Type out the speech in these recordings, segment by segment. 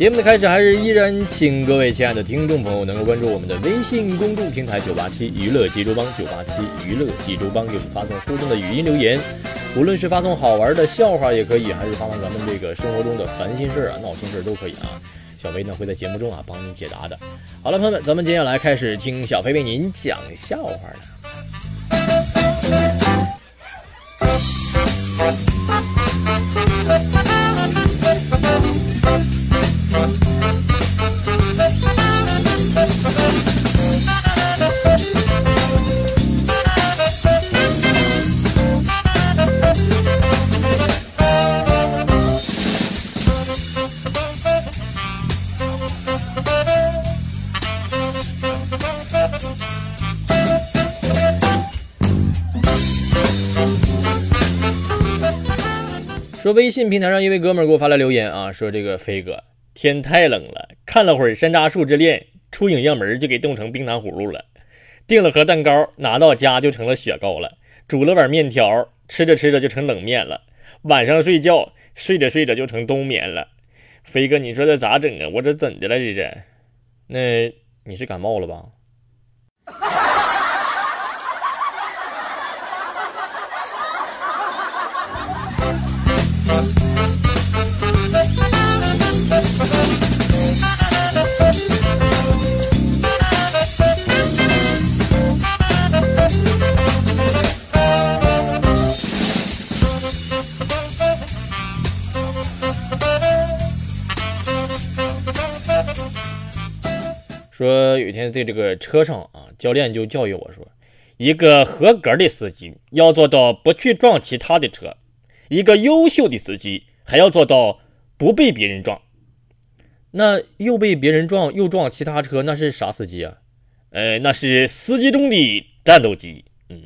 节目的开始还是依然，请各位亲爱的听众朋友能够关注我们的微信公众平台九八七娱乐济州帮，九八七娱乐济州帮，给我们发送互动的语音留言。无论是发送好玩的笑话也可以，还是发送咱们这个生活中的烦心事儿啊、闹心事儿都可以啊。小飞呢会在节目中啊帮您解答的。好了，朋友们，咱们接下来开始听小飞为您讲笑话了。微信平台上一位哥们儿给我发来留言啊，说这个飞哥天太冷了，看了会儿《山楂树之恋》，出影院门就给冻成冰糖葫芦了。订了盒蛋糕，拿到家就成了雪糕了。煮了碗面条，吃着吃着就成冷面了。晚上睡觉，睡着睡着就成冬眠了。飞哥，你说这咋整啊？我这怎的了？这是？那你是感冒了吧？在这个车上啊，教练就教育我说，一个合格的司机要做到不去撞其他的车，一个优秀的司机还要做到不被别人撞。那又被别人撞又撞其他车，那是啥司机啊？呃，那是司机中的战斗机。嗯。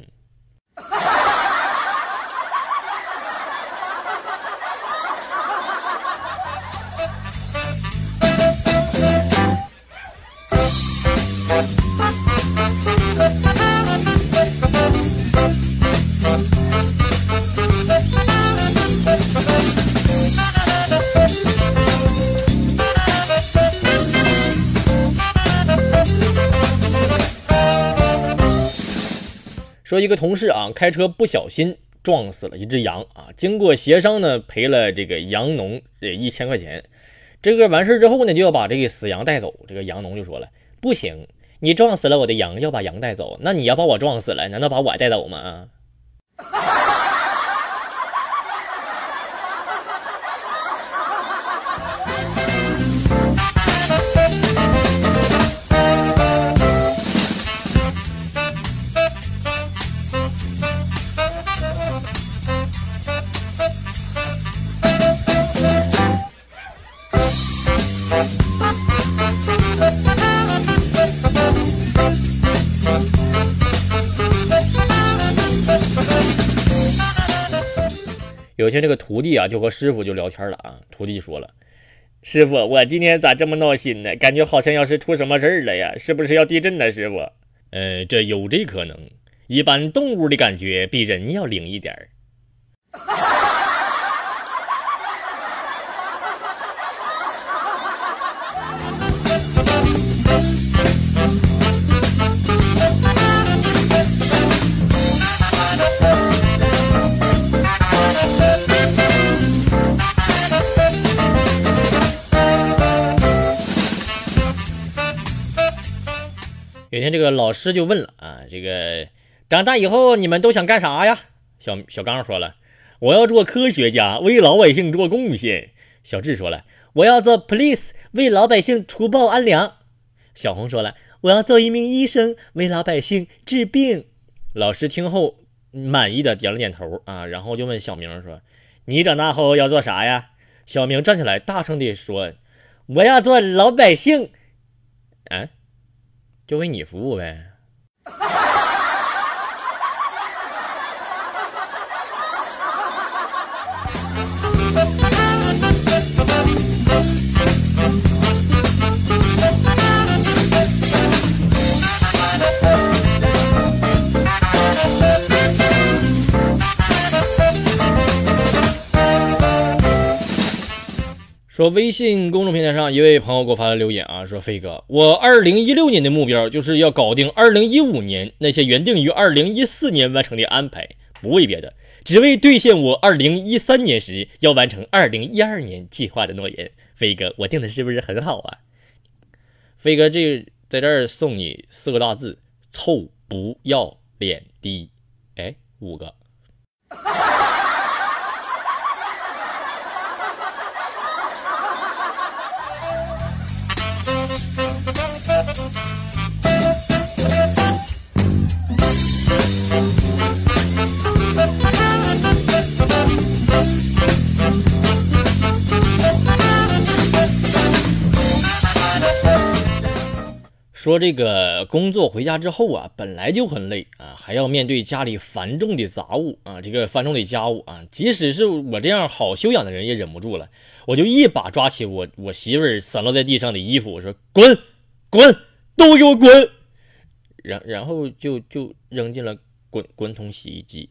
说一个同事啊，开车不小心撞死了一只羊啊，经过协商呢，赔了这个羊农这一千块钱。这个完事之后呢，就要把这个死羊带走。这个羊农就说了：“不行，你撞死了我的羊，要把羊带走，那你要把我撞死了，难道把我带走吗？”。有天这个徒弟啊，就和师傅就聊天了啊。徒弟说了：“师傅，我今天咋这么闹心呢？感觉好像要是出什么事儿了呀？是不是要地震呢？师傅？呃，这有这可能。一般动物的感觉比人要灵一点儿。”有天这个老师就问了啊，这个长大以后你们都想干啥呀？小小刚说了，我要做科学家，为老百姓做贡献。小智说了，我要做 police，为老百姓除暴安良。小红说了，我要做一名医生，为老百姓治病。老师听后满意的点了点头啊，然后就问小明说：“你长大后要做啥呀？”小明站起来，大声地说：“我要做老百姓。”哎，就为你服务呗。说微信公众平台上一位朋友给我发的留言啊，说飞哥，我二零一六年的目标就是要搞定二零一五年那些原定于二零一四年完成的安排，不为别的，只为兑现我二零一三年时要完成二零一二年计划的诺言。飞哥，我定的是不是很好啊？飞哥，这在这儿送你四个大字：臭不要脸的。哎，五个。说这个工作回家之后啊，本来就很累啊，还要面对家里繁重的杂物啊，这个繁重的家务啊，即使是我这样好修养的人也忍不住了，我就一把抓起我我媳妇儿散落在地上的衣服，我说滚滚，都给我滚，然然后就就扔进了滚滚筒洗衣机。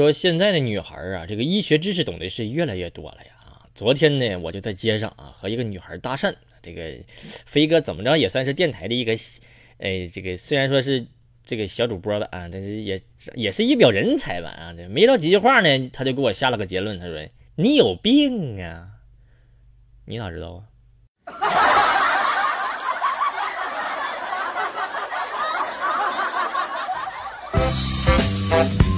说现在的女孩啊，这个医学知识懂得是越来越多了呀。昨天呢，我就在街上啊和一个女孩搭讪，这个飞哥怎么着也算是电台的一个，哎，这个虽然说是这个小主播吧啊，但是也也是一表人才吧啊。没聊几句话呢，他就给我下了个结论，他说你有病啊，你咋知道啊？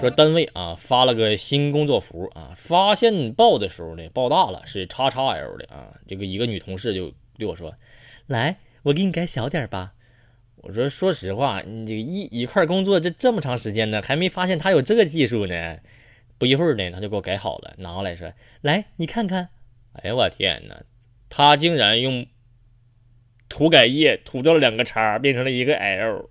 说单位啊发了个新工作服啊，发现报的时候呢报大了是叉叉 L 的啊，这个一个女同事就对我说：“来，我给你改小点吧。”我说：“说实话，你这一一块工作这这么长时间呢，还没发现他有这个技术呢。”不一会儿呢，他就给我改好了，拿过来说：“来，你看看。”哎呀，我天哪，他竟然用涂改液涂掉了两个叉，变成了一个 L。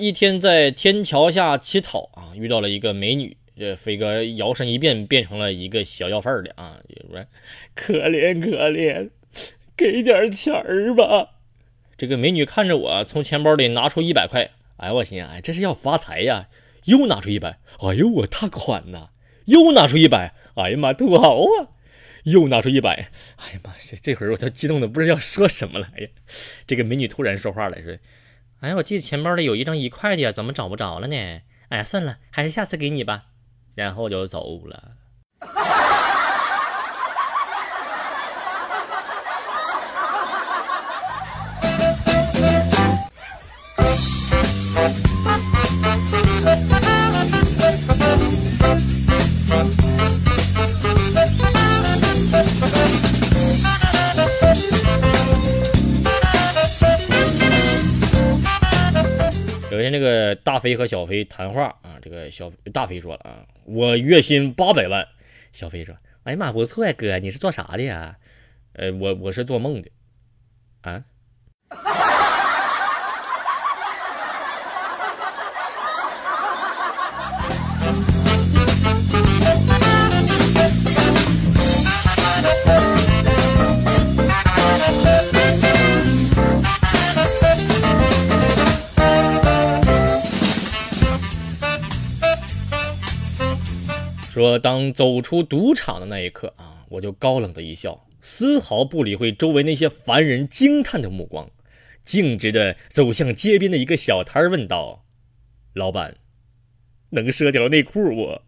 一天在天桥下乞讨啊，遇到了一个美女，这飞哥摇身一变变成了一个小要饭的啊，说可怜可怜，给点钱儿吧。这个美女看着我，从钱包里拿出一百块，哎，我心哎，这是要发财呀！又拿出一百，哎呦我大款呐！又拿出一百，哎呀妈，土豪啊！又拿出一百，哎呀妈，这这会儿我都激动的不知道要说什么了。哎呀，这个美女突然说话了，说。哎，我记得钱包里有一张一块的呀，怎么找不着了呢？哎呀，算了，还是下次给你吧。然后就走了。飞和小飞谈话啊，这个小大飞说了啊，我月薪八百万。小飞说，哎呀妈，不错呀，哥，你是做啥的呀？呃，我我是做梦的，啊。说，当走出赌场的那一刻啊，我就高冷的一笑，丝毫不理会周围那些凡人惊叹的目光，径直的走向街边的一个小摊儿，问道：“老板，能赊条内裤不？”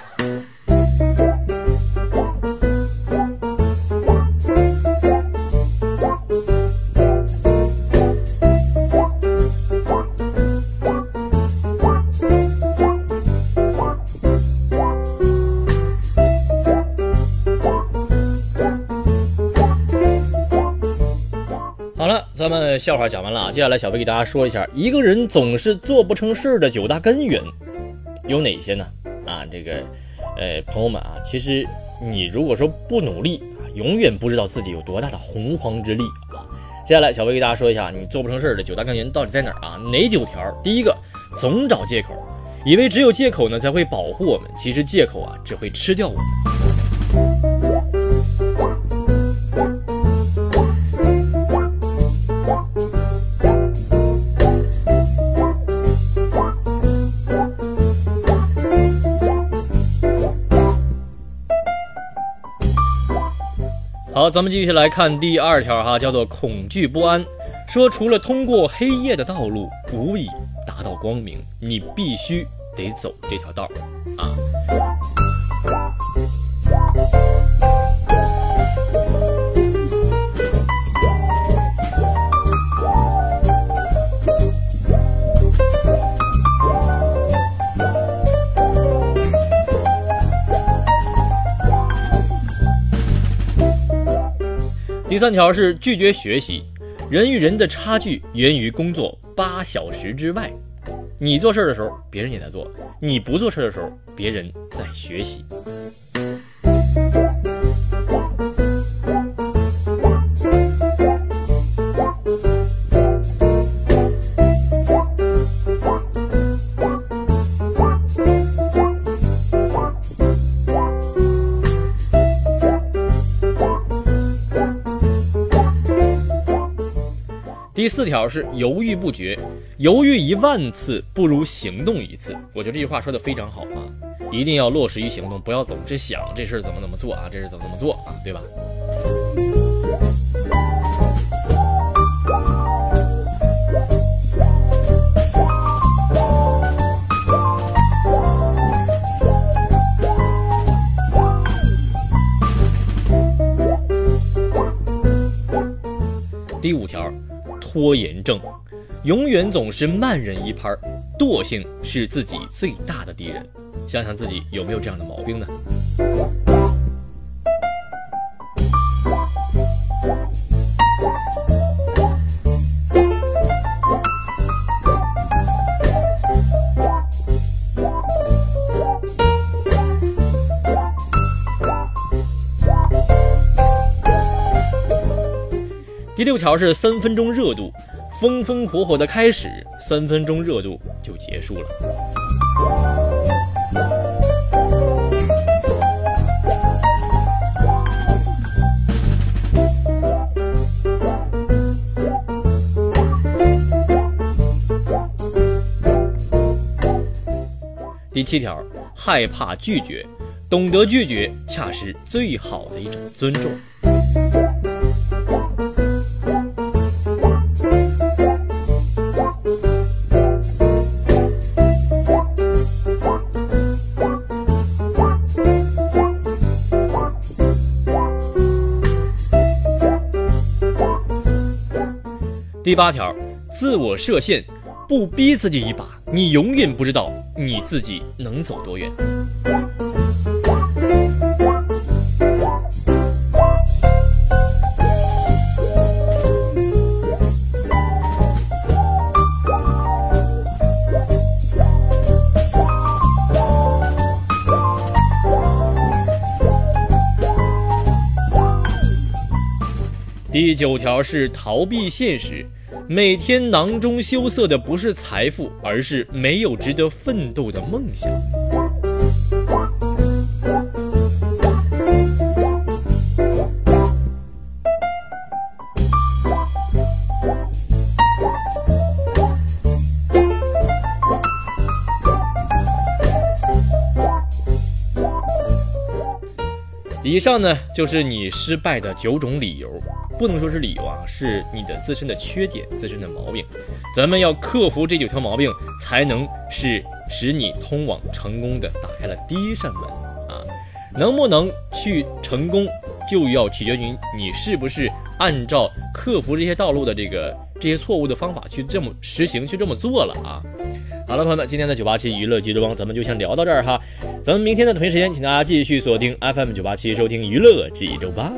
好了咱们笑话讲完了，接下来小飞给大家说一下，一个人总是做不成事的九大根源有哪些呢？啊，这个，呃，朋友们啊，其实你如果说不努力啊，永远不知道自己有多大的洪荒之力啊。接下来小飞给大家说一下，你做不成事的九大根源到底在哪儿啊？哪九条？第一个，总找借口，以为只有借口呢才会保护我们，其实借口啊只会吃掉我们。好，咱们继续来看第二条哈，叫做恐惧不安。说除了通过黑夜的道路无以达到光明，你必须得走这条道啊。第三条是拒绝学习，人与人的差距源于工作八小时之外。你做事的时候，别人也在做；你不做事的时候，别人在学习。四条是犹豫不决，犹豫一万次不如行动一次。我觉得这句话说的非常好啊，一定要落实于行动，不要总是想这事怎么怎么做啊，这事怎么怎么做啊，对吧？第五条。拖延症，永远总是慢人一拍，惰性是自己最大的敌人。想想自己有没有这样的毛病呢？第六条是三分钟热度，风风火火的开始，三分钟热度就结束了。第七条，害怕拒绝，懂得拒绝，恰是最好的一种尊重。第八条自我设限不逼自己一把你永远不知道你自己能走多远。第九条是逃避现实每天囊中羞涩的不是财富，而是没有值得奋斗的梦想。以上呢就是你失败的九种理由，不能说是理由啊，是你的自身的缺点、自身的毛病。咱们要克服这九条毛病，才能是使你通往成功的打开了第一扇门啊！能不能去成功，就要取决于你是不是按照克服这些道路的这个这些错误的方法去这么实行、去这么做了啊！好了，朋友们，今天的九八七娱乐记者帮咱们就先聊到这儿哈。咱们明天的同一时间，请大家继续锁定 FM 九八七收听娱乐济州吧。